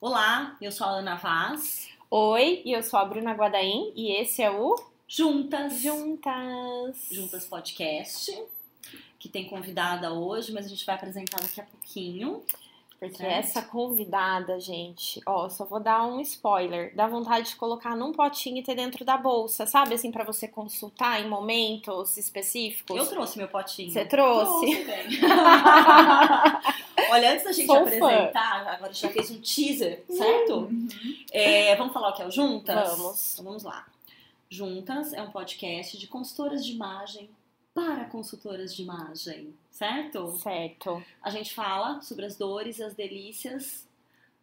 Olá, eu sou a Ana Vaz. Oi, eu sou a Bruna Guadaim e esse é o Juntas. Juntas. Juntas Podcast, que tem convidada hoje, mas a gente vai apresentar daqui a pouquinho. Porque essa convidada, gente, ó, só vou dar um spoiler. Dá vontade de colocar num potinho e ter dentro da bolsa, sabe? Assim, pra você consultar em momentos específicos. Eu trouxe meu potinho. Você trouxe? bem. Olha, antes da gente Sou fã. apresentar, agora já fez um teaser, certo? É, vamos falar o que é o Juntas? Vamos. Então vamos lá. Juntas é um podcast de consultoras de imagem para consultoras de imagem, certo? Certo. A gente fala sobre as dores e as delícias.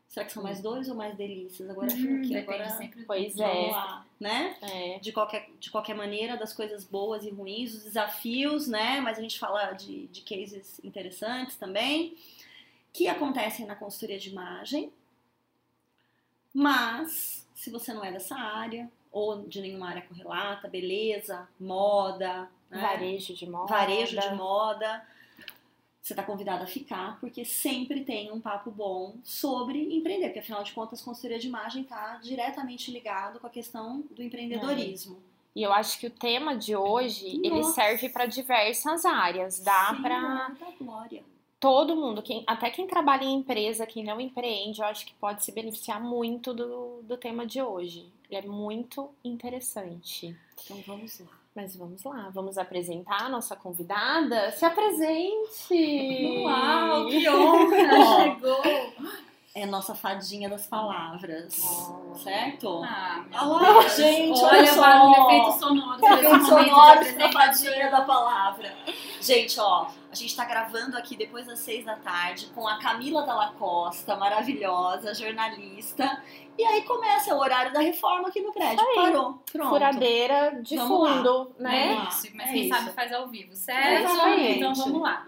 Será que são mais dores ou mais delícias? Agora fica aqui, agora sempre Pois é. lá, né? É. De qualquer, de qualquer maneira, das coisas boas e ruins, os desafios, né? Mas a gente fala de, de cases interessantes também, que acontecem na consultoria de imagem. Mas, se você não é dessa área, ou de nenhuma área correlata, beleza, moda, né? Varejo de moda. varejo de moda. Você está convidada a ficar, porque sempre tem um papo bom sobre empreender, porque afinal de contas, consultoria de imagem está diretamente ligado com a questão do empreendedorismo. E eu acho que o tema de hoje, ele Nossa. serve pra diversas áreas. Dá glória. todo mundo, quem, até quem trabalha em empresa, quem não empreende, eu acho que pode se beneficiar muito do, do tema de hoje. Ele é muito interessante. Então vamos lá. Mas vamos lá, vamos apresentar a nossa convidada. Se apresente! Uau, que honra! Chegou! É a nossa fadinha das palavras, Oh. certo? Ah, meu Olha lá, Deus. gente, olha, olha o só. Efeitos momento de sonoros pra apresentação. fadinha da palavra. Gente, ó, a gente tá gravando aqui depois das seis da tarde com a Camila Dalla Costa, maravilhosa, jornalista. E aí começa o horário da reforma aqui no prédio. Aí. Parou. Pronto. Furadeira de Vamos lá. fundo, É né? isso, mas É quem isso. sabe faz ao vivo, certo? Exatamente. Então vamos lá.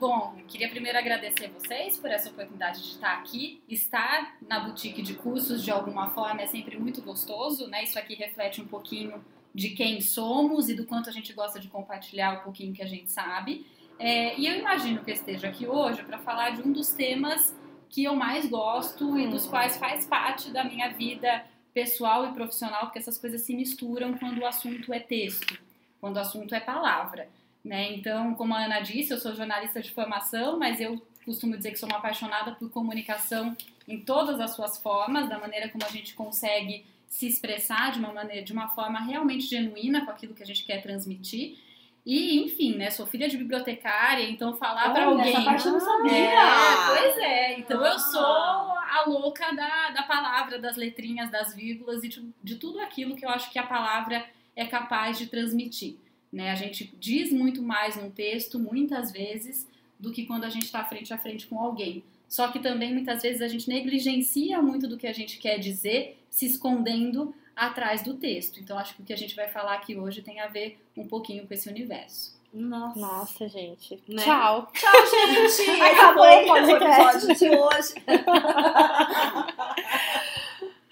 Bom, queria primeiro agradecer vocês por essa oportunidade de estar aqui. Estar na boutique de cursos de alguma forma é sempre muito gostoso, né? Isso aqui reflete um pouquinho de quem somos e do quanto a gente gosta de compartilhar um pouquinho que a gente sabe. É, e eu imagino que eu esteja aqui hoje para falar de um dos temas que eu mais gosto e dos Hum. quais faz parte da minha vida pessoal e profissional, porque essas coisas se misturam quando o assunto é texto, quando o assunto é palavra. Né? Então, como a Ana disse, eu sou jornalista de formação, mas eu costumo dizer que sou uma apaixonada por comunicação em todas as suas formas, da maneira como a gente consegue se expressar de uma maneira, de uma forma realmente genuína com aquilo que a gente quer transmitir. E, enfim, né, sou filha de bibliotecária, então falar para alguém essa parte eu não sabia. é, pois é. Então eu Ah. sou a louca da, da palavra, das letrinhas, das vírgulas e de, de tudo aquilo que eu acho que a palavra é capaz de transmitir. Né? A gente diz muito mais num texto, muitas vezes, do que quando a gente está frente a frente com alguém. Só que também, muitas vezes, a gente negligencia muito do que a gente quer dizer, se escondendo atrás do texto. Então, acho que o que a gente vai falar aqui hoje tem a ver um pouquinho com esse universo. Nossa. Nossa, gente. Né? Tchau. Tchau, gente. Acabou o podcast. de hoje.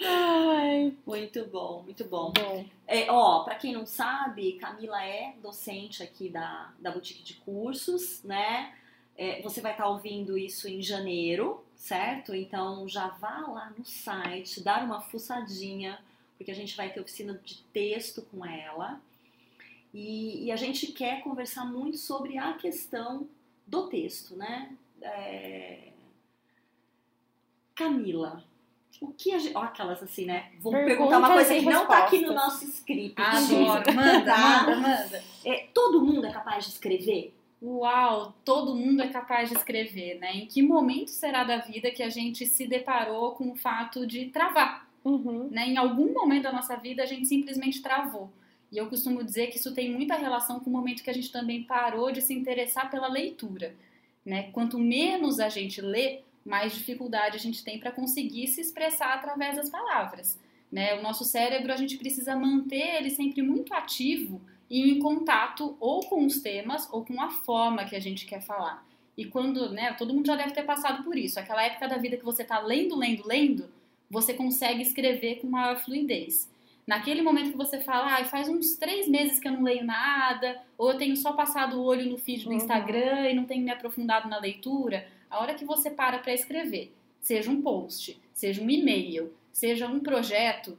Ai, Muito bom, muito bom. bom. É, ó, pra quem não sabe, Camila é docente aqui da, da Boutique de Cursos, né? É, você vai estar ouvindo isso em janeiro, certo? Então já vá lá no site, dar uma fuçadinha, porque a gente vai ter oficina de texto com ela. E, e a gente quer conversar muito sobre a questão do texto, né? É, Camila, o que a gente. Ó, aquelas assim, né? Vou Perguntas perguntar uma coisa que não tá aqui no nosso script. Adoro. Manda, Tá? manda, manda. É, todo mundo é capaz de escrever? Uau, todo mundo é capaz de escrever, né? Em que momento será da vida que a gente se deparou com o fato de travar? Uhum. Né? Em algum momento da nossa vida a gente simplesmente travou. E eu costumo dizer que isso tem muita relação com o momento que a gente também parou de se interessar pela leitura. Né? Quanto menos a gente lê, mais dificuldade a gente tem para conseguir se expressar através das palavras. Né? O nosso cérebro a gente precisa manter ele sempre muito ativo e em contato ou com os temas ou com a forma que a gente quer falar. E quando, né, todo mundo já deve ter passado por isso, aquela época da vida que você está lendo, lendo, lendo, você consegue escrever com maior fluidez. Naquele momento que você fala, ah, faz uns três meses que eu não leio nada, ou eu tenho só passado o olho no feed do Uhum. Instagram e não tenho me aprofundado na leitura, a hora que você para para escrever, seja um post, seja um e-mail, seja um projeto,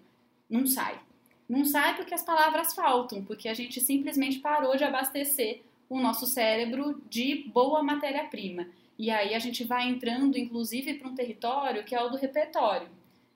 não sai. Não sai porque as palavras faltam, porque a gente simplesmente parou de abastecer o nosso cérebro de boa matéria-prima. E aí a gente vai entrando, inclusive, para um território que é o do repertório,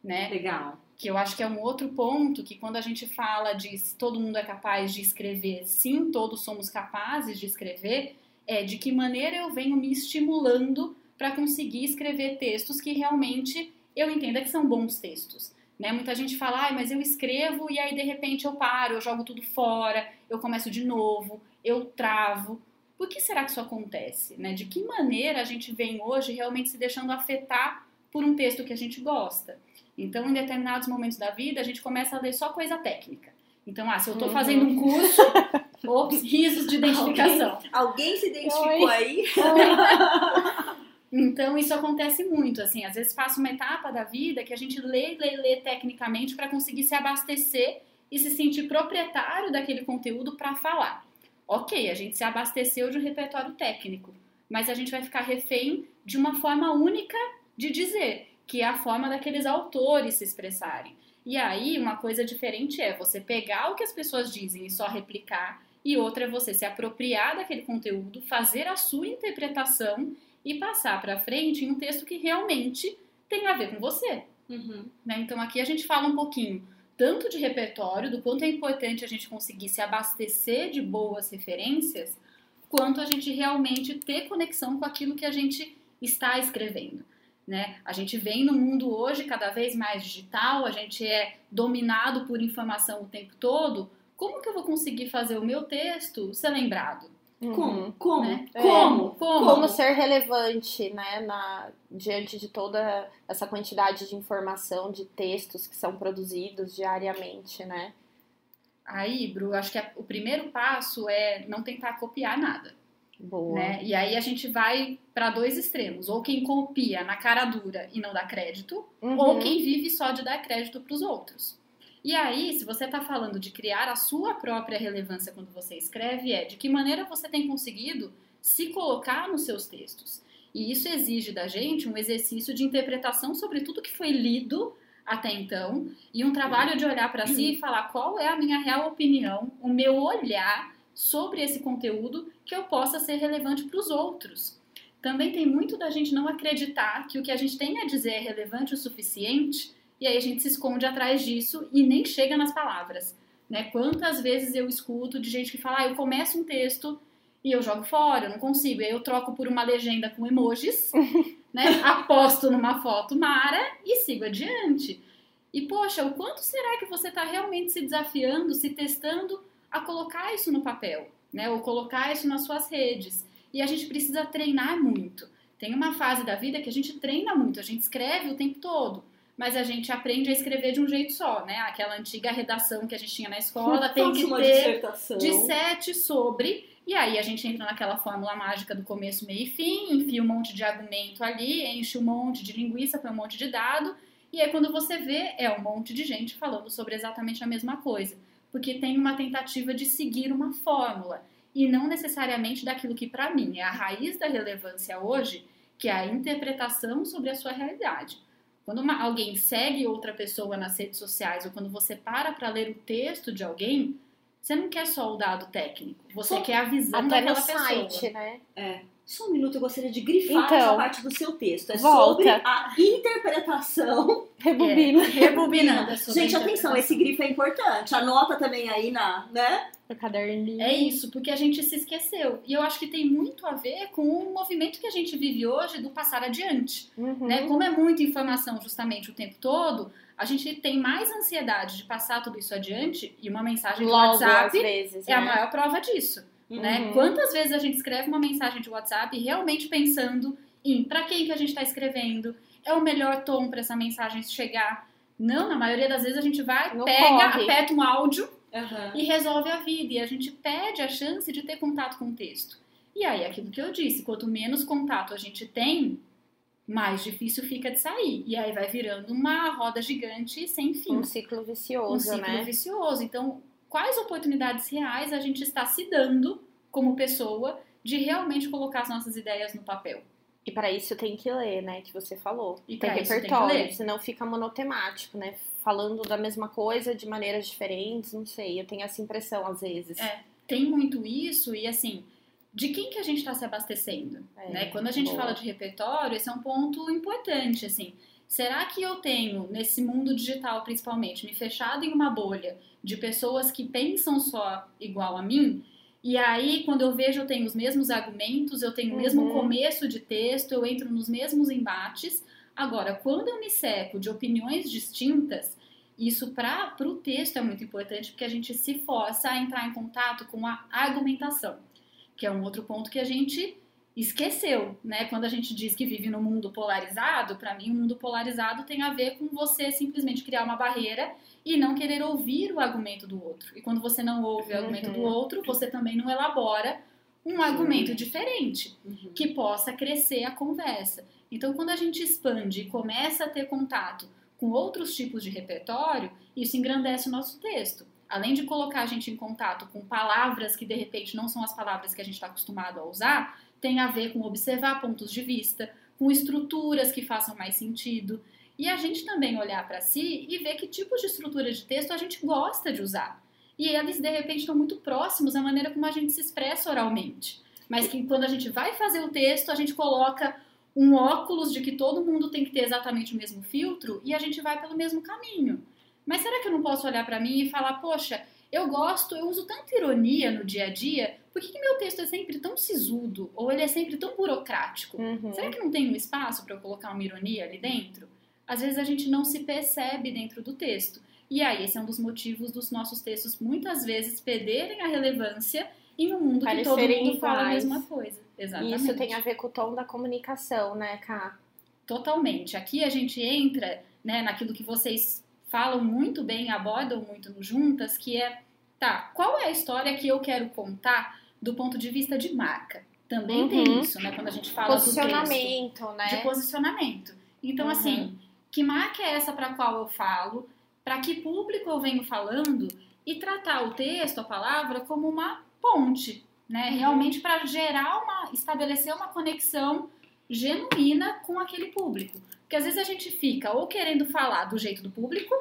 né? Legal. Que eu acho que é um outro ponto que quando a gente fala de todo mundo é capaz de escrever, sim, todos somos capazes de escrever, é de que maneira eu venho me estimulando para conseguir escrever textos que realmente eu entenda que são bons textos. Né? Muita gente fala, ah, mas eu escrevo e aí de repente eu paro, eu jogo tudo fora, eu começo de novo, eu travo. Por que será que isso acontece? Né? De que maneira a gente vem hoje realmente se deixando afetar por um texto que a gente gosta? Então, em determinados momentos da vida, a gente começa a ler só coisa técnica. Então, ah, se eu estou uhum. fazendo um curso, ops, risos de identificação. Alguém, alguém se identificou Oi. aí? Oi. Então, isso acontece muito, assim, às vezes passa uma etapa da vida que a gente lê, lê, lê tecnicamente para conseguir se abastecer e se sentir proprietário daquele conteúdo para falar. Ok, a gente se abasteceu de um repertório técnico, mas a gente vai ficar refém de uma forma única de dizer, que é a forma daqueles autores se expressarem. E aí, uma coisa diferente é você pegar o que as pessoas dizem e só replicar, e outra é você se apropriar daquele conteúdo, fazer a sua interpretação e passar para frente em um texto que realmente tem a ver com você. Uhum. Né? Então aqui a gente fala um pouquinho tanto de repertório, do quanto é importante a gente conseguir se abastecer de boas referências, quanto a gente realmente ter conexão com aquilo que a gente está escrevendo. Né? A gente vem no mundo hoje cada vez mais digital, a gente é dominado por informação o tempo todo. Como que eu vou conseguir fazer o meu texto ser lembrado? Como? Uhum. Como? Né? É. Como? Como? Como ser relevante, né, na, diante de toda essa quantidade de informação, de textos que são produzidos diariamente, né? Aí, Bru, acho que o primeiro passo é não tentar copiar nada. Boa. Né? E aí a gente vai para dois extremos, ou quem copia na cara dura e não dá crédito, uhum. ou quem vive só de dar crédito para os outros. E aí, se você está falando de criar a sua própria relevância quando você escreve, é de que maneira você tem conseguido se colocar nos seus textos. E isso exige da gente um exercício de interpretação sobre tudo que foi lido até então e um trabalho de olhar para si e falar qual é a minha real opinião, o meu olhar sobre esse conteúdo que eu possa ser relevante para os outros. Também tem muito da gente não acreditar que o que a gente tem a dizer é relevante o suficiente e aí a gente se esconde atrás disso e nem chega nas palavras. Né? Quantas vezes eu escuto de gente que fala, ah, eu começo um texto e eu jogo fora, eu não consigo. Aí eu troco por uma legenda com emojis, né? aposto numa foto mara e sigo adiante. E poxa, o quanto será que você está realmente se desafiando, se testando a colocar isso no papel, né? Ou colocar isso nas suas redes. E a gente precisa treinar muito. Tem uma fase da vida que a gente treina muito, a gente escreve o tempo todo mas a gente aprende a escrever de um jeito só, né? Aquela antiga redação que a gente tinha na escola tem que ter de sete sobre. E aí a gente entra naquela fórmula mágica do começo, meio e fim, enfia um monte de argumento ali, enche um monte de linguiça, põe um monte de dado. E aí quando você vê, é um monte de gente falando sobre exatamente a mesma coisa. Porque tem uma tentativa de seguir uma fórmula. E não necessariamente daquilo que, para mim, é a raiz da relevância hoje, que é a interpretação sobre a sua realidade. Quando uma, alguém segue outra pessoa nas redes sociais ou quando você para para ler o texto de alguém, você não quer só o dado técnico, você Só, quer a visão até daquela no pessoa. site, né? É. Só um minuto, eu gostaria de grifar então, essa parte do seu texto. É volta. sobre a interpretação. Rebobina. É, rebobinando. Gente, atenção, esse grifo é importante. Anota também aí na, né? No caderninho. É isso, porque a gente se esqueceu. E eu acho que tem muito a ver com o movimento que a gente vive hoje do passar adiante. Uhum. Né? Como é muita informação justamente o tempo todo, a gente tem mais ansiedade de passar tudo isso adiante e uma mensagem do Logo, WhatsApp vezes, é a né? maior prova disso. Né? Uhum. Né? Quantas vezes a gente escreve uma mensagem de WhatsApp realmente pensando em para quem que a gente está escrevendo, é o melhor tom para essa mensagem chegar. Não, na maioria das vezes a gente vai, Não pega, corre. aperta um áudio uhum. e resolve a vida. E a gente pede a chance de ter contato com o texto. E aí, aquilo que eu disse, quanto menos contato a gente tem, mais difícil fica de sair. E aí vai virando uma roda gigante sem fim. Um ciclo vicioso, um ciclo né? vicioso. Então, quais oportunidades reais a gente está se dando como pessoa de realmente colocar as nossas ideias no papel? E para isso tem que ler, né? Que você falou. E tem tem repertório, ler. senão fica monotemático, né? Falando da mesma coisa de maneiras diferentes, não sei. Eu tenho essa impressão às vezes. É. Tem muito isso e assim, de quem que a gente está se abastecendo? É, né? Quando a gente boa. fala de repertório, esse é um ponto importante, assim. Será que eu tenho, nesse mundo digital principalmente, me fechado em uma bolha de pessoas que pensam só igual a mim? E aí, quando eu vejo, eu tenho os mesmos argumentos, eu tenho o mesmo Uhum. começo de texto, eu entro nos mesmos embates. Agora, quando eu me seco de opiniões distintas, isso para o texto é muito importante porque a gente se força a entrar em contato com a argumentação, que é um outro ponto que a gente esqueceu, né? Quando a gente diz que vive num mundo polarizado, para mim, o mundo polarizado tem a ver com você simplesmente criar uma barreira e não querer ouvir o argumento do outro. E quando você não ouve o argumento do Uhum. outro, você também não elabora um argumento diferente Uhum. que possa crescer a conversa. Então, quando a gente expande e começa a ter contato com outros tipos de repertório, isso engrandece o nosso texto. Além de colocar a gente em contato com palavras que de repente não são as palavras que a gente está acostumado a usar, tem a ver com observar pontos de vista, com estruturas que façam mais sentido. E a gente também olhar para si e ver que tipos de estrutura de texto a gente gosta de usar. E eles, de repente, estão muito próximos à maneira como a gente se expressa oralmente. Mas que quando a gente vai fazer o texto, a gente coloca um óculos de que todo mundo tem que ter exatamente o mesmo filtro e a gente vai pelo mesmo caminho. Mas será que eu não posso olhar para mim e falar, poxa, eu gosto, eu uso tanta ironia no dia a dia, por que, que meu texto é sempre tão sisudo? Ou ele é sempre tão burocrático? Uhum. Será que não tem um espaço para eu colocar uma ironia ali dentro? Às vezes a gente não se percebe dentro do texto. E aí, esse é um dos motivos dos nossos textos muitas vezes perderem a relevância em um mundo que todo Parecerem mundo fala a iguais. mesma coisa. E Exatamente. isso tem a ver com o tom da comunicação, né, Ká? Totalmente. Aqui a gente entra né, naquilo que vocês falam muito bem, abordam muito no Juntas, que é, tá, qual é a história que eu quero contar do ponto de vista de marca? Também Uhum. tem isso, né, quando a gente fala do texto. Posicionamento, né? de posicionamento. Então, Uhum. assim, que marca é essa para qual eu falo? Para que público eu venho falando? E tratar o texto, a palavra, como uma ponte, né? Uhum. Realmente para gerar uma, estabelecer uma conexão genuína com aquele público. Porque às vezes a gente fica ou querendo falar do jeito do público,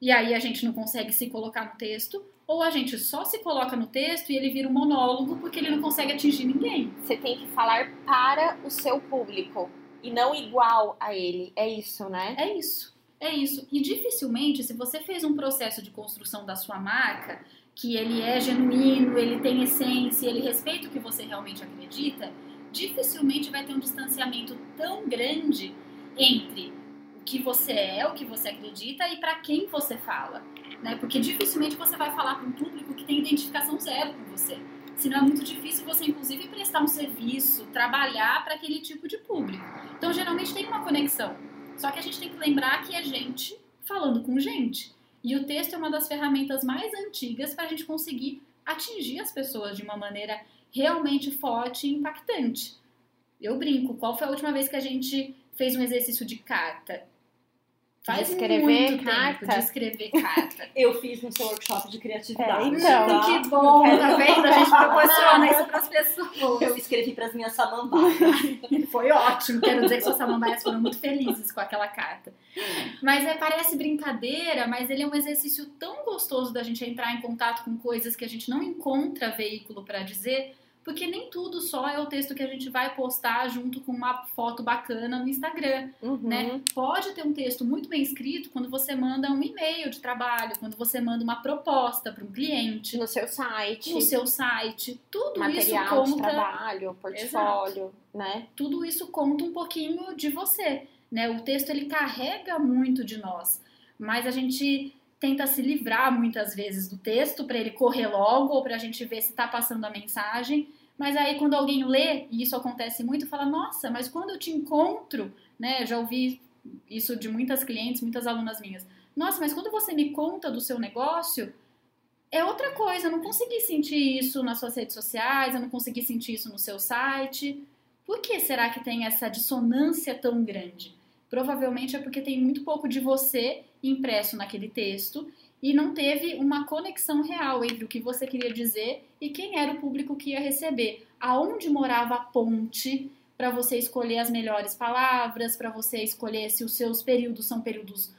e aí a gente não consegue se colocar no texto, ou a gente só se coloca no texto e ele vira um monólogo porque ele não consegue atingir ninguém. Você tem que falar para o seu público e não igual a ele. É isso, né? É isso. É isso. E dificilmente, se você fez um processo de construção da sua marca, que ele é genuíno, ele tem essência, ele respeita o que você realmente acredita, dificilmente vai ter um distanciamento tão grande entre o que você é, o que você acredita e para quem você fala. Né? Porque dificilmente você vai falar para um público que tem identificação zero com você. Senão é muito difícil você, inclusive, prestar um serviço, trabalhar para aquele tipo de público. Então, geralmente tem uma conexão. Só que a gente tem que lembrar que é gente falando com gente. E o texto é uma das ferramentas mais antigas para a gente conseguir atingir as pessoas de uma maneira realmente forte e impactante. Eu brinco, qual foi a última vez que a gente fez um exercício de carta? Faz De escrever muito carta? tempo de escrever carta. Eu fiz no seu workshop de criatividade. É, então. tá? que bom, tá vendo? A gente proporciona isso para as pessoas. Eu escrevi para as minhas samambaias. Foi ótimo, quero dizer que suas samambaias foram muito felizes com aquela carta. Mas é, parece brincadeira, mas ele é um exercício tão gostoso da gente entrar em contato com coisas que a gente não encontra veículo para dizer, porque nem tudo só é o texto que a gente vai postar junto com uma foto bacana no Instagram, Uhum. né? Pode ter um texto muito bem escrito quando você manda um e-mail de trabalho, quando você manda uma proposta para um cliente, No seu site, no seu site, tudo material isso de conta trabalho, portfólio, né? tudo isso conta um pouquinho de você, né? O texto ele carrega muito de nós, mas a gente tenta se livrar muitas vezes do texto para ele correr logo ou para a gente ver se está passando a mensagem. Mas aí quando alguém lê e isso acontece muito, fala: "Nossa, mas quando eu te encontro, né? Já ouvi isso de muitas clientes, muitas alunas minhas. Nossa, mas quando você me conta do seu negócio, é outra coisa. Eu não consegui sentir isso nas suas redes sociais, eu não consegui sentir isso no seu site. Por que será que tem essa dissonância tão grande? Provavelmente é porque tem muito pouco de você impresso naquele texto e não teve uma conexão real entre o que você queria dizer e quem era o público que ia receber. Aonde morava a ponte para você escolher as melhores palavras, para você escolher se os seus períodos são períodos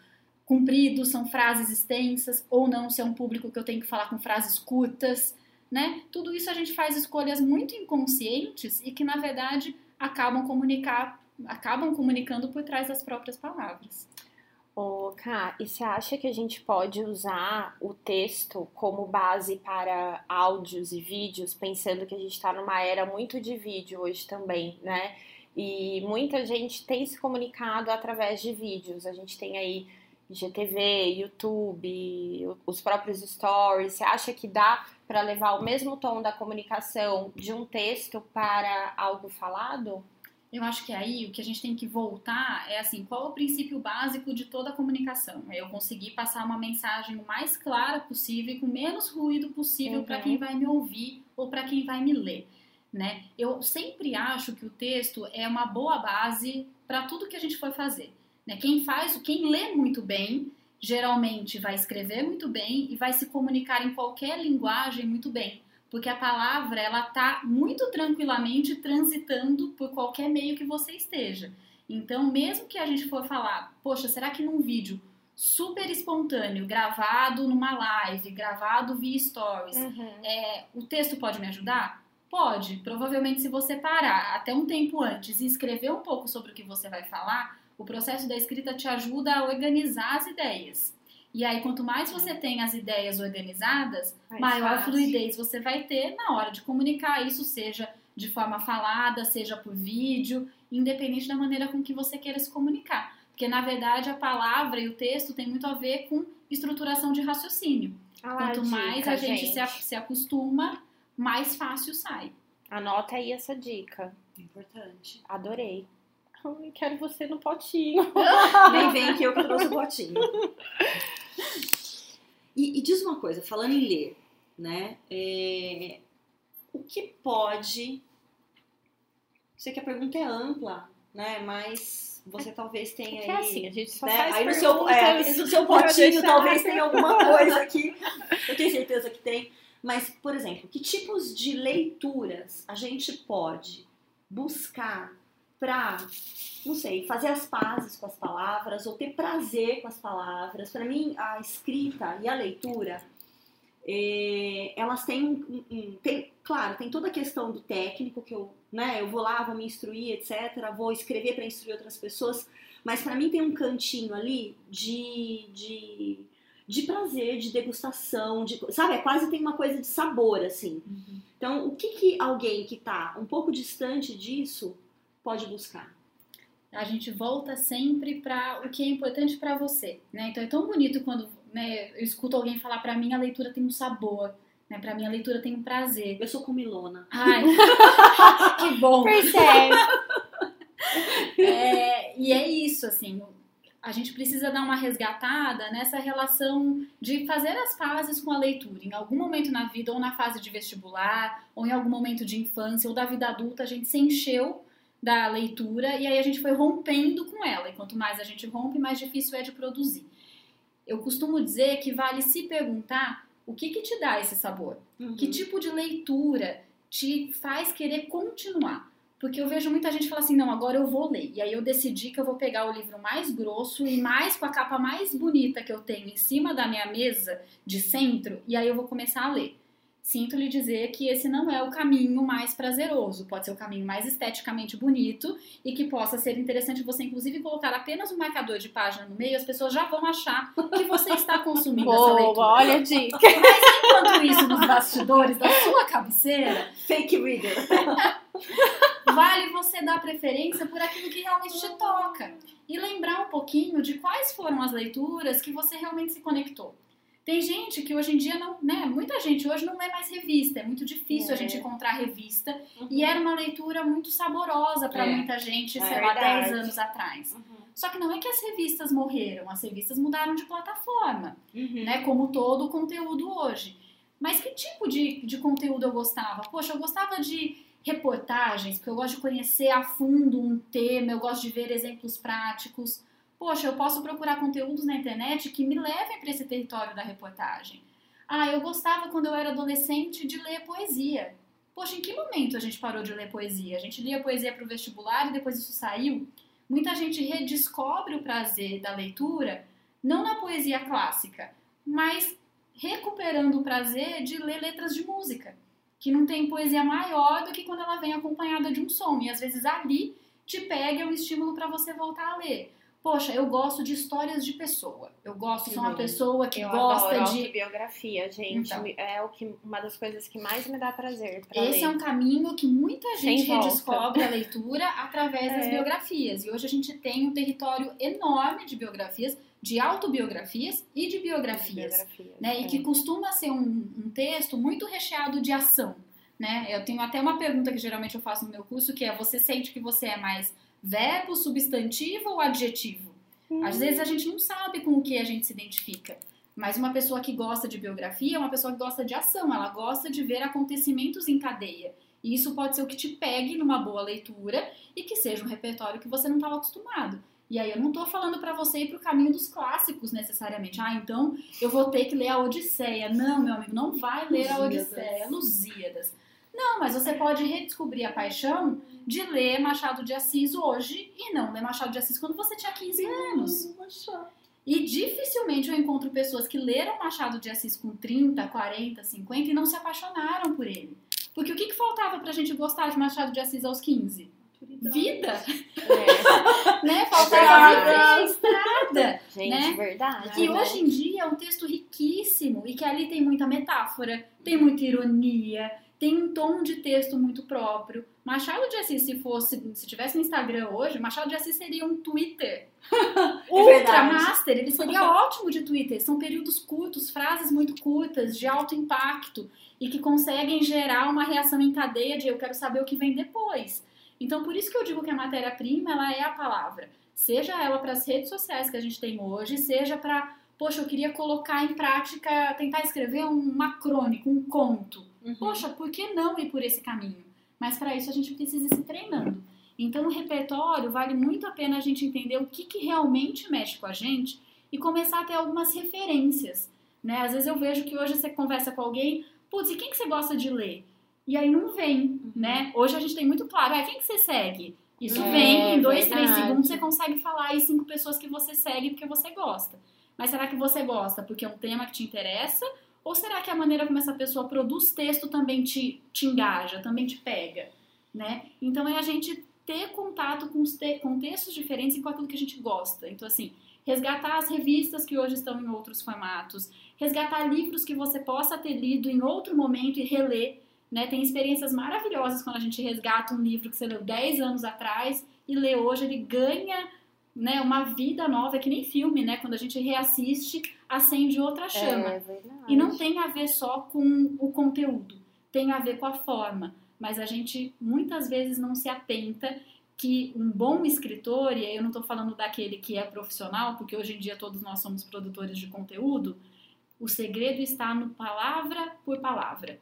compridos, são frases extensas ou não, se é um público que eu tenho que falar com frases curtas, né? Tudo isso a gente faz escolhas muito inconscientes e que na verdade acabam comunicar, acabam comunicando por trás das próprias palavras. Ô, Ká, e você acha que a gente pode usar o texto como base para áudios e vídeos, pensando que a gente está numa era muito de vídeo hoje também, né? E muita gente tem se comunicado através de vídeos. A gente tem aí GTV, YouTube, os próprios stories. Você acha que dá para levar o mesmo tom da comunicação de um texto para algo falado? Eu acho que aí o que a gente tem que voltar é assim, qual é o princípio básico de toda a comunicação? É eu conseguir passar uma mensagem o mais clara possível e com menos ruído possível uhum. para quem vai me ouvir ou para quem vai me ler, né? Eu sempre acho que o texto é uma boa base para tudo que a gente for fazer, né? Quem faz, quem lê muito bem, geralmente vai escrever muito bem e vai se comunicar em qualquer linguagem muito bem porque a palavra ela tá muito tranquilamente transitando por qualquer meio que você esteja. Então, mesmo que a gente for falar, poxa, será que num vídeo super espontâneo, gravado numa live, gravado via stories, uhum. é, o texto pode me ajudar? Pode. Provavelmente, se você parar até um tempo antes e escrever um pouco sobre o que você vai falar, o processo da escrita te ajuda a organizar as ideias. E aí, quanto mais você tem as ideias organizadas, mais maior fácil. fluidez você vai ter na hora de comunicar isso, seja de forma falada, seja por vídeo, independente da maneira com que você queira se comunicar. Porque, na verdade, a palavra e o texto tem muito a ver com estruturação de raciocínio. Ah, Quanto dica, mais a gente, gente. Se, se acostuma, mais fácil sai. Anota aí essa dica. Importante. Adorei. Ai, quero você no potinho. Nem vem que eu que trouxe o potinho. E, e, diz uma coisa, falando em ler, né? É, o que pode. Sei que a pergunta é ampla, né? Mas você talvez tenha é aí. É assim, a gente só né? faz aí no seu, é, no seu potinho talvez tenha alguma coisa aqui. Eu tenho certeza que tem. Mas, por exemplo, que tipos de leituras a gente pode buscar para, não sei, fazer as pazes com as palavras ou ter prazer com as palavras. Para mim, a escrita e a leitura, é, elas têm tem, claro, tem toda a questão do técnico que eu, né, eu vou lá, vou me instruir, etc, vou escrever para instruir outras pessoas, mas para mim tem um cantinho ali de, de, de prazer, de degustação, de, sabe, é quase tem uma coisa de sabor assim. Uhum. Então, o que que alguém que está um pouco distante disso pode buscar? A gente volta sempre para o que é importante para você, né? Então é tão bonito quando né, eu escuto alguém falar para mim a leitura tem um sabor, né? Para mim a leitura tem um prazer. Eu sou comilona. Ai, que bom. Percebe. É, e é isso, assim, a gente precisa dar uma resgatada nessa relação de fazer as fases com a leitura. Em algum momento na vida, ou na fase de vestibular, ou em algum momento de infância, ou da vida adulta, a gente se encheu da leitura e aí a gente foi rompendo com ela. E quanto mais a gente rompe, mais difícil é de produzir. Eu costumo dizer que vale se perguntar o que, que te dá esse sabor, uhum. que tipo de leitura te faz querer continuar. Porque eu vejo muita gente falar assim, não, agora eu vou ler. E aí eu decidi que eu vou pegar o livro mais grosso e mais com a capa mais bonita que eu tenho em cima da minha mesa de centro, e aí eu vou começar a ler sinto lhe dizer que esse não é o caminho mais prazeroso. Pode ser o caminho mais esteticamente bonito e que possa ser interessante você, inclusive, colocar apenas um marcador de página no meio, as pessoas já vão achar que você está consumindo Boa, essa leitura. Olha a dica. Mas enquanto isso, nos bastidores da sua cabeceira, fake reader. vale você dar preferência por aquilo que realmente te toca e lembrar um pouquinho de quais foram as leituras que você realmente se conectou. Tem gente que hoje em dia não, né? Muita gente hoje não lê mais revista, é muito difícil é. a gente encontrar revista. Uhum. E era uma leitura muito saborosa para é. muita gente, é sei lá, 10 anos atrás. Uhum. Só que não é que as revistas morreram, as revistas mudaram de plataforma, uhum. né? Como todo o conteúdo hoje. Mas que tipo de, de conteúdo eu gostava? Poxa, eu gostava de reportagens, porque eu gosto de conhecer a fundo um tema, eu gosto de ver exemplos práticos poxa, eu posso procurar conteúdos na internet que me levem para esse território da reportagem. Ah, eu gostava quando eu era adolescente de ler poesia. Poxa, em que momento a gente parou de ler poesia? A gente lia poesia para o vestibular e depois isso saiu? Muita gente redescobre o prazer da leitura, não na poesia clássica, mas recuperando o prazer de ler letras de música, que não tem poesia maior do que quando ela vem acompanhada de um som. E às vezes ali te pega um estímulo para você voltar a ler. Poxa, eu gosto de histórias de pessoa. Eu gosto, sou uma pessoa que eu gosta adoro de biografia, gente. Então. É o que uma das coisas que mais me dá prazer pra Esse ler. é um caminho que muita gente redescobre a leitura através das É. biografias. E hoje a gente tem um território enorme de biografias, de autobiografias e de biografias. Biografias, né? E é. que costuma ser um, um texto muito recheado de ação, né? Eu tenho até uma pergunta que geralmente eu faço no meu curso, que é: você sente que você é mais verbo, substantivo ou adjetivo? Às vezes a gente não sabe com o que a gente se identifica. Mas uma pessoa que gosta de biografia é uma pessoa que gosta de ação, ela gosta de ver acontecimentos em cadeia. E isso pode ser o que te pegue numa boa leitura e que seja um repertório que você não estava acostumado. E aí eu não tô falando para você ir pro caminho dos clássicos necessariamente. Ah, então eu vou ter que ler a Odisseia. Não, meu amigo, não vai ler a. Odisseia, Lusíadas. Não, mas você pode redescobrir a paixão de ler Machado de Assis hoje e não ler Machado de Assis quando você tinha 15 anos. E dificilmente eu encontro pessoas que leram Machado de Assis com 30, 40, 50 e não se apaixonaram por ele. Porque o que, que faltava pra gente gostar de Machado de Assis aos 15? Vida, É. né? Faltava estrada. Gente, Né? verdade. E né? hoje em dia é um texto riquíssimo e que ali tem muita metáfora, tem muita ironia, tem um tom de texto muito próprio. Machado de Assis, se fosse, se tivesse no Instagram hoje, Machado de Assis seria um Twitter ultra verdade. master, ele seria ótimo de Twitter. São períodos curtos, frases muito curtas, de alto impacto e que conseguem gerar uma reação em cadeia de eu quero saber o que vem depois. Então, por isso que eu digo que a matéria-prima ela é a palavra. Seja ela para as redes sociais que a gente tem hoje, seja para, poxa, eu queria colocar em prática, tentar escrever uma crônica, um conto. Uhum. Poxa, por que não ir por esse caminho? Mas para isso a gente precisa ir se treinando. Então, o repertório vale muito a pena a gente entender o que, que realmente mexe com a gente e começar a ter algumas referências. Né? Às vezes eu vejo que hoje você conversa com alguém, putz, e quem que você gosta de ler? E aí não vem, né? Hoje a gente tem muito claro, ah, quem que você segue? Isso É, vem, em dois, três verdade. segundos você consegue falar aí cinco pessoas que você segue porque você gosta. Mas será que você gosta porque é um tema que te interessa? Ou será que a maneira como essa pessoa produz texto também te, te engaja, também te pega? Né? Então é a gente ter contato com, te com textos diferentes e com aquilo que a gente gosta. Então, assim, resgatar as revistas que hoje estão em outros formatos, resgatar livros que você possa ter lido em outro momento e reler. Né? Tem experiências maravilhosas quando a gente resgata um livro que você leu 10 anos atrás e lê hoje, ele ganha né, uma vida nova, é que nem filme, né? Quando a gente reassiste, acende outra chama. É. E não tem a ver só com o conteúdo, tem a ver com a forma. Mas a gente muitas vezes não se atenta que um bom escritor, e aí eu não estou falando daquele que é profissional, porque hoje em dia todos nós somos produtores de conteúdo, o segredo está no palavra por palavra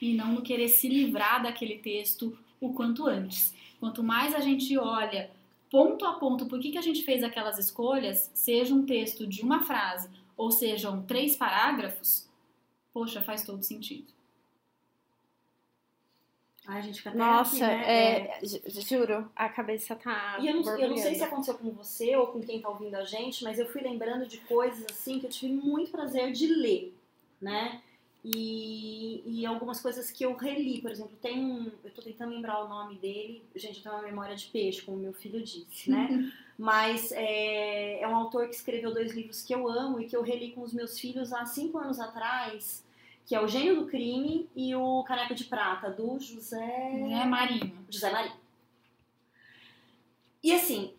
e não no querer se livrar daquele texto o quanto antes. Quanto mais a gente olha ponto a ponto por que, que a gente fez aquelas escolhas, seja um texto de uma frase ou sejam três parágrafos, poxa, faz todo sentido. Ai, a gente fica até Nossa, aqui, né? é, ju- juro, a cabeça tá. E eu não, eu não sei se aconteceu com você ou com quem tá ouvindo a gente, mas eu fui lembrando de coisas assim que eu tive muito prazer de ler, né? E, e algumas coisas que eu reli, por exemplo, tem um. Eu tô tentando lembrar o nome dele, gente, eu tenho uma memória de peixe, como meu filho disse, né? Mas é, é um autor que escreveu dois livros que eu amo e que eu reli com os meus filhos há cinco anos atrás, que é O Gênio do Crime e o Caneco de Prata, do José. Né, Marinho? José Maria. E assim,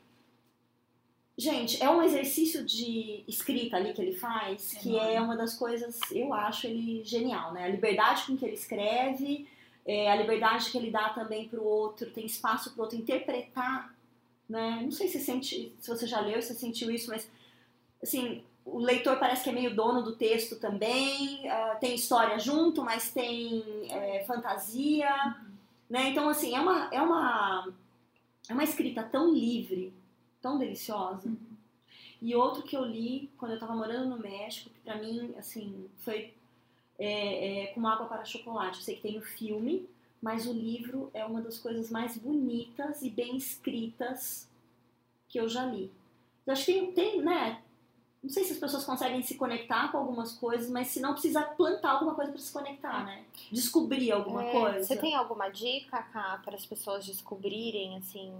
gente, é um exercício de escrita ali que ele faz, que Enorme. é uma das coisas, eu acho ele genial, né? A liberdade com que ele escreve, é, a liberdade que ele dá também pro outro, tem espaço pro outro interpretar, né? Não sei se, sente, se você já leu, se você sentiu isso, mas assim, o leitor parece que é meio dono do texto também, ah, tem história junto, mas tem é, fantasia, né? Então, assim, é uma, é uma, é uma escrita tão livre, tão deliciosa. E outro que eu li quando eu estava morando no México, que pra mim, assim, foi é, é, Como Água para Chocolate. Eu sei que tem o filme, mas o livro é uma das coisas mais bonitas e bem escritas que eu já li. Eu acho que tem, tem, né? Não sei se as pessoas conseguem se conectar com algumas coisas, mas se não precisa plantar alguma coisa para se conectar, né? Descobrir alguma É, coisa. Você tem alguma dica, para as pessoas descobrirem, assim?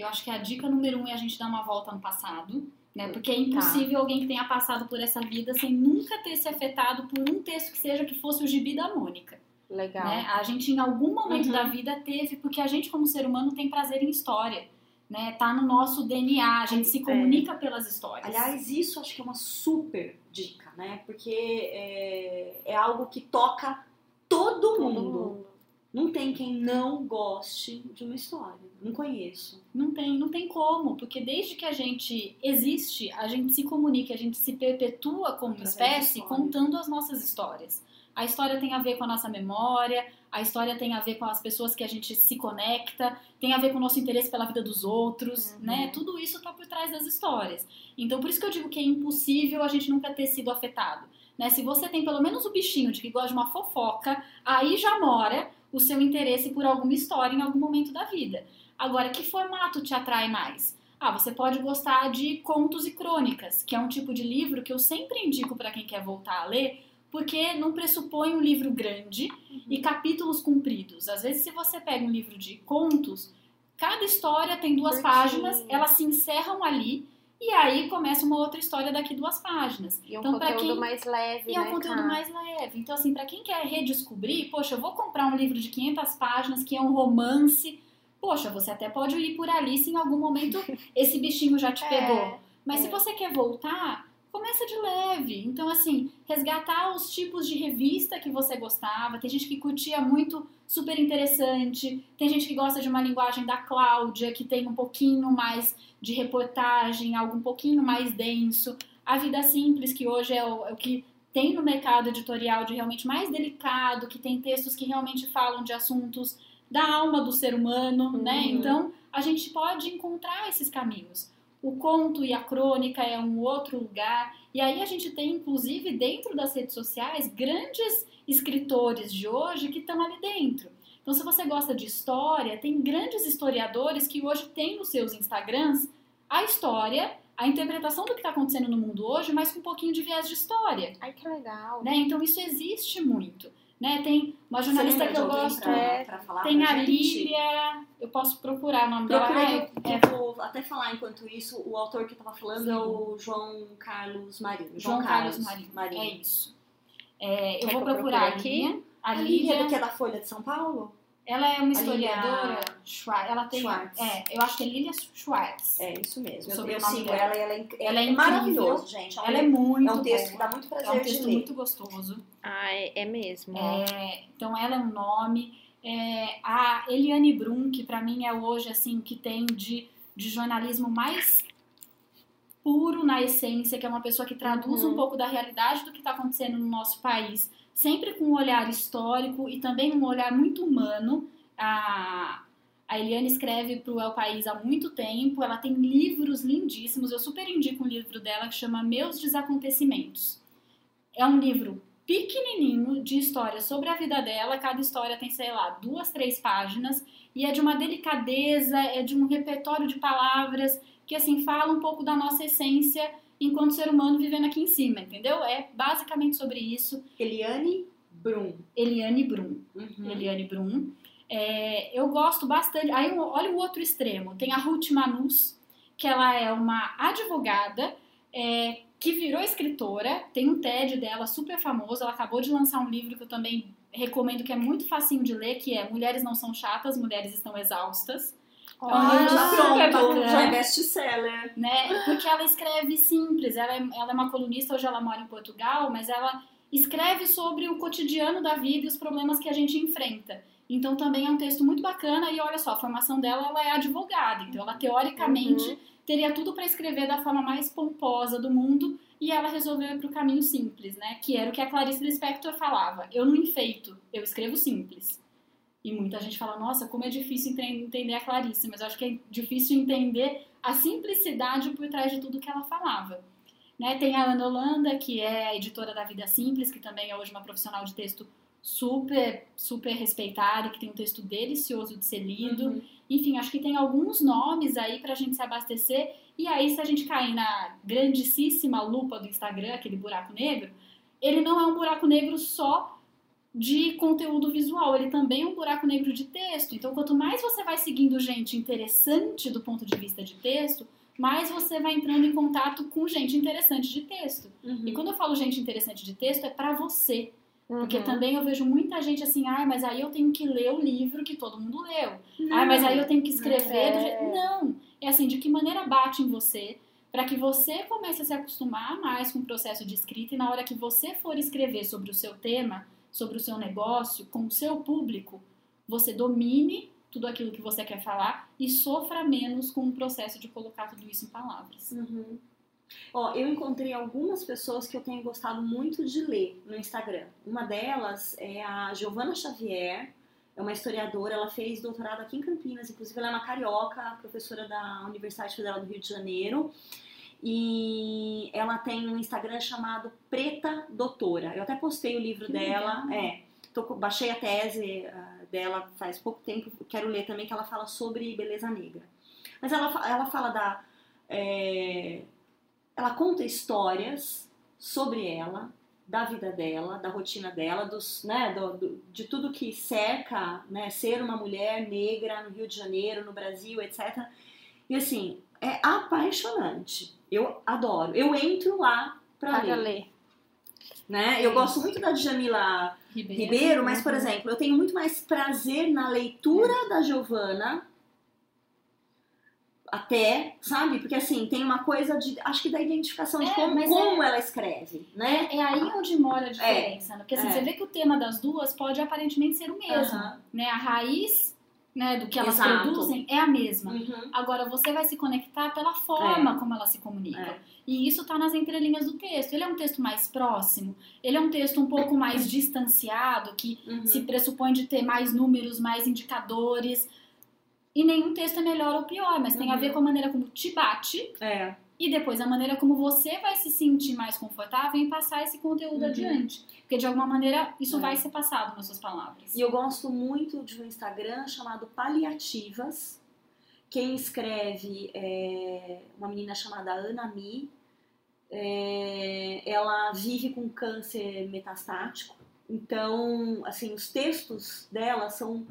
Eu acho que a dica número um é a gente dar uma volta no passado, né? Porque é Tá. impossível alguém que tenha passado por essa vida sem nunca ter se afetado por um texto que seja que fosse o gibi da Mônica. Legal. né? A gente em algum momento Uhum. da vida teve, porque a gente como ser humano tem prazer em história, né? Tá no nosso DNA, a gente se comunica pelas histórias. Aliás, isso acho que é uma super dica, né? Porque é, é algo que toca todo, Todo mundo. mundo. Não tem quem não goste de uma história. Não conheço. Não tem, não tem como, porque desde que a gente existe, a gente se comunica, a gente se perpetua como Através espécie contando as nossas histórias. A história tem a ver com a nossa memória, a história tem a ver com as pessoas que a gente se conecta, tem a ver com o nosso interesse pela vida dos outros, Uhum. né? Tudo isso tá por trás das histórias. Então, por isso que eu digo que é impossível a gente nunca ter sido afetado. Né? Se você tem pelo menos o bichinho de que gosta de uma fofoca, aí já mora o seu interesse por alguma história em algum momento da vida. Agora, que formato te atrai mais? Ah, você pode gostar de contos e crônicas, que é um tipo de livro que eu sempre indico para quem quer voltar a ler, porque não pressupõe um livro grande e capítulos compridos. Às vezes, se você pega um livro de contos, cada história tem duas Curtinho. páginas, elas se encerram ali e aí começa uma outra história daqui duas páginas. E um Então, conteúdo quem- mais leve, E é né, um conteúdo Ká? mais leve. Então, assim, pra quem quer redescobrir, poxa, eu vou comprar um livro de 500 páginas que é um romance. Poxa, você até pode ir por ali se em algum momento esse bichinho já te É, pegou. Mas se é. você quer voltar, começa de leve. Então, assim, resgatar os tipos de revista que você gostava. Tem gente que curtia muito, super interessante. Tem gente que gosta de uma linguagem da Cláudia, que tem um pouquinho mais de reportagem, algo um pouquinho mais denso. A Vida Simples, que hoje é o, é o que tem no mercado editorial de realmente mais delicado, que tem textos que realmente falam de assuntos da alma do ser humano, né? Uhum. Então, a gente pode encontrar esses caminhos. O conto e a crônica é um outro lugar. E aí a gente tem, inclusive, dentro das redes sociais, grandes escritores de hoje que estão ali dentro. Então, se você gosta de história, tem grandes historiadores que hoje têm nos seus Instagrams a história, a interpretação do que está acontecendo no mundo hoje, mas com um pouquinho de viés de história. Ai, que legal. Né? Então, isso existe muito. Né? Tem uma jornalista que eu gosto. pra, é, pra falar Tem a? Lília. Eu posso procurar o nome dela. Procura Ah, é- eu, vou até falar enquanto isso. O autor que eu tava falando é o João Carlos Marinho. João Carlos Marinho. É isso. É, eu vou procurar aqui. A A Lília, Lília, que é da Folha de São Paulo? Ela é uma historiadora. Schwartz. Ela tem. Schwartz. É, eu acho que é Lília Schwartz. É, isso mesmo. Eu, Sobre eu sigo dela. ela e ela é, Ela é é maravilhoso, incrível. gente. Ela é muito é um texto que dá muito prazer É um de texto ler. muito gostoso. Ah, é, é mesmo. É, então ela é um nome. É, a Eliane Brum, que pra mim é hoje assim que tem de, de jornalismo mais puro na essência, que é uma pessoa que traduz Uhum. um pouco da realidade do que está acontecendo no nosso país, sempre com um olhar histórico e também um olhar muito humano. A, a Eliane escreve para o El País há muito tempo, ela tem livros lindíssimos. Eu super indico um livro dela que chama Meus Desacontecimentos. É um livro pequenininho de história sobre a vida dela. Cada história tem, sei lá, duas, três páginas. E é de uma delicadeza, é de um repertório de palavras que, assim, fala um pouco da nossa essência enquanto ser humano vivendo aqui em cima, entendeu? É basicamente sobre isso. Eliane Brum. Eliane Brum. Uhum. Eliane Brum. É, eu gosto bastante. Aí, olha o outro extremo. Tem a Ruth Manus, que ela é uma advogada é, que virou escritora. Tem um TED dela super famoso. Ela acabou de lançar um livro que eu também recomendo, que é muito facinho de ler, que é Mulheres Não São Chatas, Mulheres Estão Exaustas. É um Ah, pronto, bacana. já é best-seller. né? Porque ela escreve simples, ela é, ela é uma colunista, hoje ela mora em Portugal, mas ela escreve sobre o cotidiano da vida e os problemas que a gente enfrenta. Então também é um texto muito bacana e olha só, a formação dela ela é advogada, então ela teoricamente Uhum. teria tudo para escrever da forma mais pomposa do mundo e ela resolveu ir para o caminho simples, né? Que era o que a Clarice Lispector falava. Eu não enfeito, eu escrevo simples. E muita gente fala, nossa, como é difícil entender a Clarice, mas eu acho que é difícil entender a simplicidade por trás de tudo que ela falava. Né? Tem a Ana Holanda, que é a editora da Vida Simples, que também é hoje uma profissional de texto super, super respeitado, que tem um texto delicioso de ser lido. Uhum. Enfim, acho que tem alguns nomes aí pra gente se abastecer. E aí, se a gente cair na grandíssima lupa do Instagram, aquele buraco negro, ele não é um buraco negro só de conteúdo visual, ele também é um buraco negro de texto. Então, quanto mais você vai seguindo gente interessante do ponto de vista de texto, mais você vai entrando em contato com gente interessante de texto. Uhum. E quando eu falo gente interessante de texto, é pra você. Porque Uhum. também eu vejo muita gente assim, ai, mas aí eu tenho que ler o livro que todo mundo leu. ai, mas aí eu tenho que escrever. É. Não! É assim, de que maneira bate em você, para que você comece a se acostumar mais com o processo de escrita e na hora que você for escrever sobre o seu tema, sobre o seu negócio, com o seu público, você domine tudo aquilo que você quer falar e sofra menos com o processo de colocar tudo isso em palavras. Uhum. Ó, eu encontrei algumas pessoas que eu tenho gostado muito de ler no Instagram. Uma delas é a Giovana Xavier, é uma historiadora, ela fez doutorado aqui em Campinas, inclusive ela é uma carioca, professora da Universidade Federal do Rio de Janeiro. E ela tem um Instagram chamado Preta Doutora. Eu até postei o livro Que dela, legal. é. Tô, baixei a tese ah, dela faz pouco tempo, quero ler também, que ela fala sobre beleza negra. Mas ela, ela fala da. é, ela conta histórias sobre ela, da vida dela, da rotina dela, dos, né, do, do- de tudo que cerca né, ser uma mulher negra no Rio de Janeiro, no Brasil, etc. E assim, é apaixonante. Eu adoro. Eu entro lá pra Para ler. ler. Né? Eu gosto muito da Djamila Ribeiro, mas, por Uhum. exemplo, eu tenho muito mais prazer na leitura da Giovana até, sabe? Porque assim, tem uma coisa de, acho que da identificação de É, como, mas como ela escreve, né? É, é aí onde mora a diferença, né? Porque assim, é. você vê que o tema das duas pode aparentemente ser o mesmo, Aham. né? A raiz né, do que elas Exato. produzem é a mesma. Uhum. Agora, você vai se conectar pela forma como elas se comunicam. É. E isso tá nas entrelinhas do texto. Ele é um texto mais próximo, ele é um texto um pouco mais distanciado, que Uhum. se pressupõe de ter mais números, mais indicadores. E nenhum texto é melhor ou pior, mas tem a Uhum. ver com a maneira como te bate É. e depois a maneira como você vai se sentir mais confortável em passar esse conteúdo Uhum. adiante. Porque de alguma maneira isso É. vai ser passado nas suas palavras. E eu gosto muito de um Instagram chamado Paliativas. Quem escreve é uma menina chamada Ana Mi. É, ela vive com câncer metastático. Então, assim, os textos dela são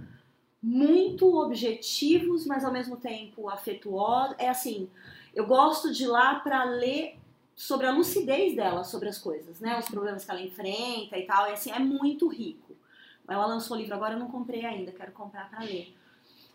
muito objetivos, mas ao mesmo tempo afetuosos. É assim, eu gosto de ir lá para ler sobre a lucidez dela sobre as coisas, né? Os problemas que ela enfrenta e tal. E assim, é muito rico. Ela lançou o livro agora, eu não comprei ainda, quero comprar para ler.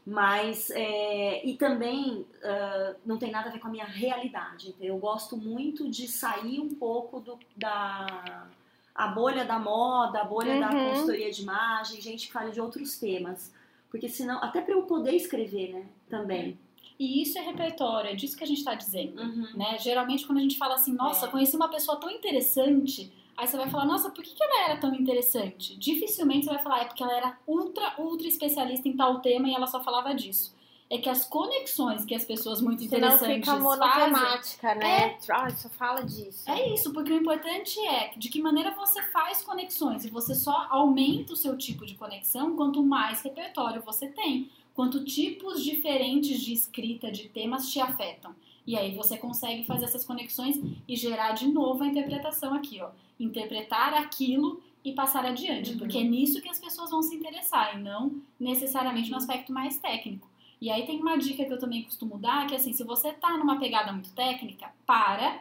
Mas, é, e também ah, não tem nada a ver com a minha realidade. entendeu? Eu gosto muito de sair um pouco do, da a bolha da moda, a bolha da Uhum. consultoria de imagem, gente que fala de outros temas. Porque senão, até para eu poder escrever, né, também. E isso é repertório, é disso que a gente está dizendo. Uhum. Né? Geralmente quando a gente fala assim, nossa, É. conheci uma pessoa tão interessante, aí você vai falar, nossa, por que, que ela era tão interessante? Dificilmente você vai falar, é porque ela era ultra, ultra especialista em tal tema e ela só falava disso. É que as conexões que as pessoas muito Senão interessantes fica monotemática, né? Ah, só fala disso. É isso, porque o importante é de que maneira você faz conexões e você só aumenta o seu tipo de conexão quanto mais repertório você tem, quanto tipos diferentes de escrita de temas te afetam. E aí você consegue fazer essas conexões e gerar de novo a interpretação aqui, ó. Interpretar aquilo e passar adiante, Uhum. porque é nisso que as pessoas vão se interessar e não necessariamente no aspecto mais técnico. E aí tem uma dica que eu também costumo dar, que é assim, se você tá numa pegada muito técnica, para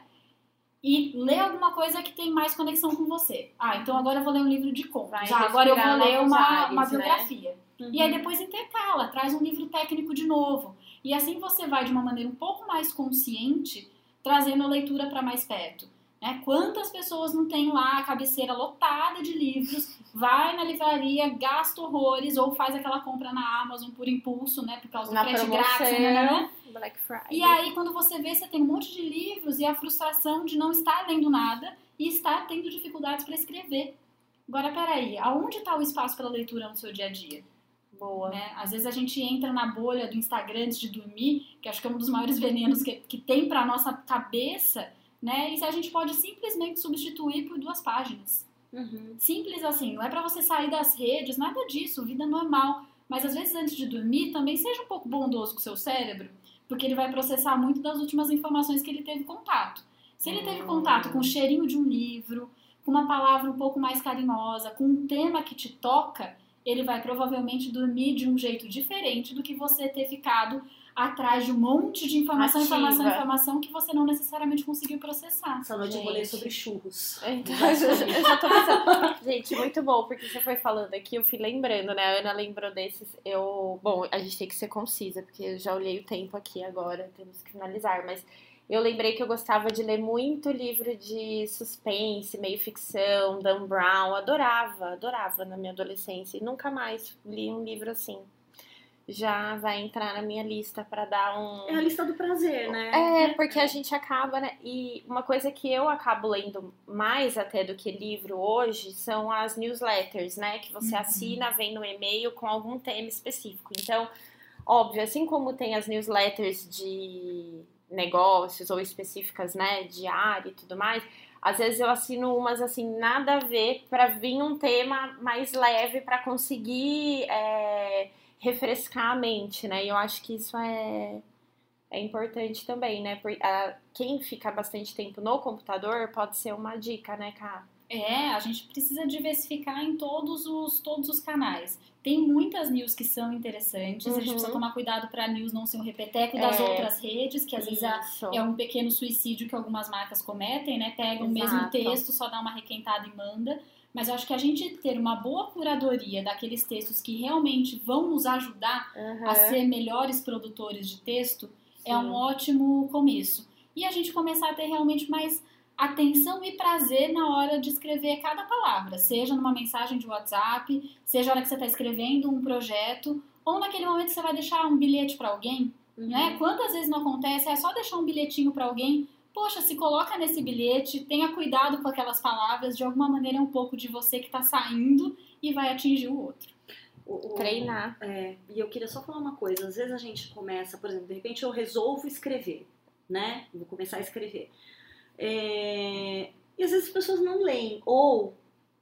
e lê alguma coisa que tem mais conexão com você. Ah, então agora eu vou ler um livro de contos. Vai Ah, agora eu vou ler novos uma, ares, uma né? Uhum. E aí depois intercala, traz um livro técnico de novo. E assim você vai de uma maneira um pouco mais consciente, trazendo a leitura para mais perto. Né? Quantas pessoas não têm lá a cabeceira lotada de livros, vai na livraria, gasta horrores, ou faz aquela compra na Amazon por impulso, né? Por causa do frete grátis, né, né, né? Black Friday. E aí, quando você vê, você tem um monte de livros e a frustração de não estar lendo nada e estar tendo dificuldades para escrever. Agora, peraí, aonde está o espaço para leitura no seu dia a dia? Boa. né? Às vezes a gente entra na bolha do Instagram antes de dormir, que acho que é um dos maiores venenos que, que tem para nossa cabeça, né? E a gente pode simplesmente substituir por duas páginas. Uhum. Simples assim, não é pra você sair das redes, nada disso, vida normal. Mas às vezes antes de dormir, também seja um pouco bondoso com o seu cérebro, porque ele vai processar muito das últimas informações que ele teve contato. Se ele teve contato com o cheirinho de um livro, com uma palavra um pouco mais carinhosa, com um tema que te toca, ele vai provavelmente dormir de um jeito diferente do que você ter ficado atrás de um monte de informação, Ativa. informação, informação que você não necessariamente conseguiu processar. Essa noite eu vou ler sobre churros. Então, eu já, eu já tô pensando. Gente, muito bom, porque você foi falando aqui, eu fui lembrando, né? A Ana lembrou desses. Eu. Bom, a gente tem que ser concisa, porque eu já olhei o tempo aqui agora, temos que finalizar, mas. Eu lembrei que eu gostava de ler muito livro de suspense, meio ficção, Dan Brown. Adorava, adorava na minha adolescência. E nunca mais li um livro assim. Já vai entrar na minha lista pra dar um. É a lista do prazer, né? É, porque a gente acaba, né? E uma coisa que eu acabo lendo mais até do que livro hoje são as newsletters, né? Que você Uhum. assina, vem no e-mail com algum tema específico. Então, óbvio, assim como tem as newsletters de negócios ou específicas, né? De área e tudo mais. Às vezes eu assino umas assim, nada a ver, pra vir um tema mais leve pra conseguir é, refrescar a mente, né? E eu acho que isso é, é importante também, né? Por, ah, quem fica bastante tempo no computador pode ser uma dica, né, Cá? É, a gente precisa diversificar em todos os, todos os canais. Tem muitas news que são interessantes, a gente Uhum. precisa tomar cuidado para news não ser um repeteco das É. outras redes, que às vezes é, Isso. é um pequeno suicídio que algumas marcas cometem, né? Pega o mesmo Exato. texto, só dá uma requentada e manda. Mas eu acho que a gente ter uma boa curadoria daqueles textos que realmente vão nos ajudar Uhum. a ser melhores produtores de texto é um Sim. ótimo começo. E a gente começar a ter realmente mais atenção e prazer na hora de escrever cada palavra, seja numa mensagem de WhatsApp, seja a hora que você está escrevendo um projeto, ou naquele momento que você vai deixar um bilhete para alguém, Uhum. né? Quantas vezes não acontece, é só deixar um bilhetinho para alguém, poxa, se coloca nesse bilhete, tenha cuidado com aquelas palavras, de alguma maneira é um pouco de você que está saindo e vai atingir o outro. O- o- Treinar. É, e eu queria só falar uma coisa. Às vezes a gente começa, por exemplo, de repente eu resolvo escrever, né? Vou começar a escrever. É, e às vezes as pessoas não leem. Ou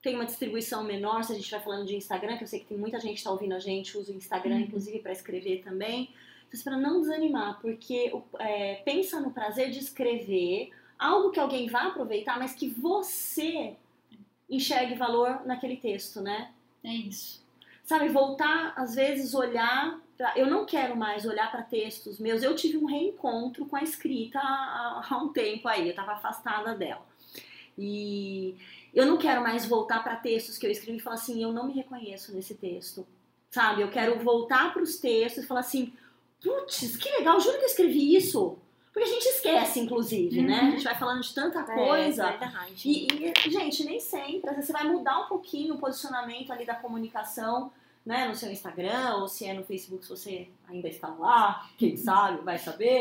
tem uma distribuição menor, se a gente vai falando de Instagram, que eu sei que tem muita gente que está ouvindo a gente, usa o Instagram, Uhum. inclusive, para escrever também. Então, para não desanimar, porque é, pensa no prazer de escrever algo que alguém vai aproveitar, mas que você enxergue valor naquele texto, né? É isso. sabe, voltar, às vezes, olhar. Pra... Eu não quero mais olhar para textos meus. Eu tive um reencontro com a escrita há, há um tempo aí, eu estava afastada dela. E eu não quero mais voltar para textos que eu escrevi e falar assim: eu não me reconheço nesse texto. Sabe, eu quero voltar para os textos e falar assim: putz, que legal, juro que eu escrevi isso. Porque a gente esquece, inclusive, né? A gente vai falando de tanta coisa. É verdade. E, e, gente, nem sempre. Você vai mudar um pouquinho o posicionamento ali da comunicação, né? No seu Instagram, ou se é no Facebook, se você ainda está lá, quem sabe, vai saber,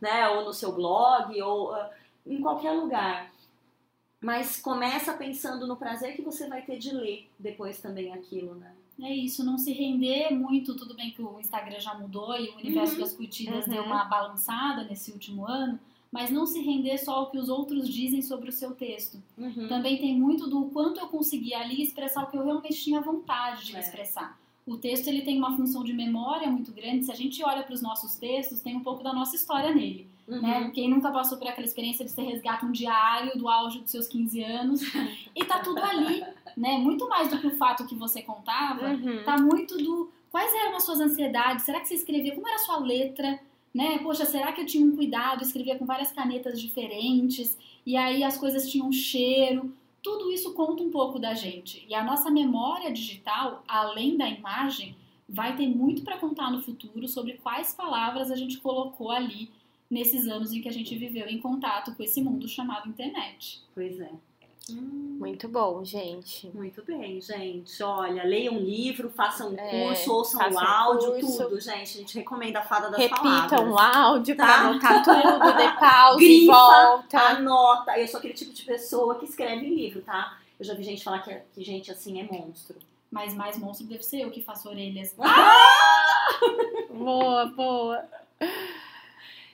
né? Ou no seu blog, ou ah, em qualquer lugar. Mas começa pensando no prazer que você vai ter de ler depois também aquilo, né? É isso, não se render muito. Tudo bem que o Instagram já mudou e o universo Uhum. das curtidas Uhum. deu uma balançada nesse último ano, mas não se render só ao que os outros dizem sobre o seu texto. Uhum. Também tem muito do quanto eu consegui ali expressar o que eu realmente tinha vontade de É. expressar. O texto ele tem uma função de memória muito grande. Se a gente olha para os nossos textos, tem um pouco da nossa história nele. Uhum. Né? Quem nunca passou por aquela experiência de você resgata um diário do auge dos seus 15 anos e tá tudo ali, né? Muito mais do que o fato que você contava, Uhum. tá muito do quais eram as suas ansiedades, será que você escrevia, como era a sua letra, né? Poxa, será que eu tinha um cuidado, escrevia com várias canetas diferentes e aí as coisas tinham um cheiro. Tudo isso conta um pouco da gente. E a nossa memória digital, além da imagem, vai ter muito para contar no futuro sobre quais palavras a gente colocou ali nesses anos em que a gente viveu em contato com esse mundo chamado internet. Pois é. Hum. Muito bom, gente. Muito bem, gente. Olha, leiam um livro, façam um É, curso, ouçam o áudio, curso. tudo, gente. A gente recomenda a fada das Repitam palavras. o áudio Tá? pra anotar tudo, dê pausa, Grifa, volta. Anota. Eu sou aquele tipo de pessoa que escreve livro, tá? Eu já vi gente falar que, que gente assim é monstro. Mas mais monstro deve ser eu que faço orelhas. Boa, boa.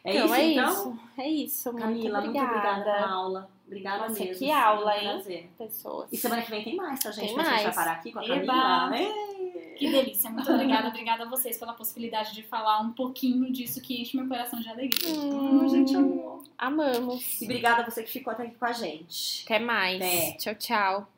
É então isso, é então? isso. É isso. Muito Camila, obrigada. muito obrigada pela aula. Obrigada Nossa, mesmo. que aula, hein? prazer. Pessoas. E semana que vem tem mais, tá, gente? Tem Mas a gente vai mais. parar aqui com a Eba! Camila. Ei! Que delícia, muito obrigada, obrigada a vocês pela possibilidade de falar um pouquinho disso que enche meu coração de alegria. Hum, a gente amou. Amamos. E obrigada a você que ficou até aqui com a gente. Até mais. Até. Tchau, tchau.